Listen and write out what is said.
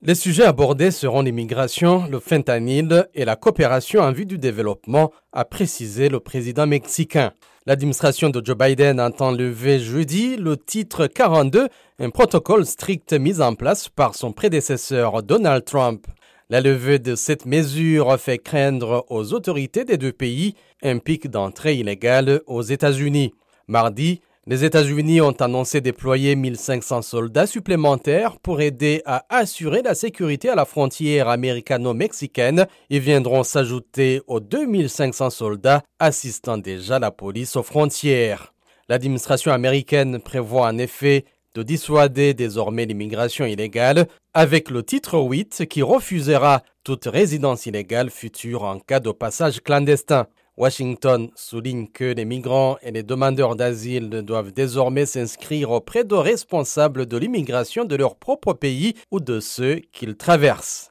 Les sujets abordés seront l'immigration, le fentanyl et la coopération en vue du développement, a précisé le président mexicain. L'administration de Joe Biden entend lever jeudi le titre 42, un protocole strict mis en place par son prédécesseur Donald Trump. La levée de cette mesure fait craindre aux autorités des deux pays un pic d'entrée illégale aux États-Unis. Mardi, les États-Unis ont annoncé déployer 1500 soldats supplémentaires pour aider à assurer la sécurité à la frontière américano-mexicaine et viendront s'ajouter aux 2500 soldats assistant déjà la police aux frontières. L'administration américaine prévoit en effet de dissuader désormais l'immigration illégale avec le titre 8 qui refusera toute résidence illégale future en cas de passage clandestin. Washington souligne que les migrants et les demandeurs d'asile doivent désormais s'inscrire auprès de responsables de l'immigration de leur propre pays ou de ceux qu'ils traversent.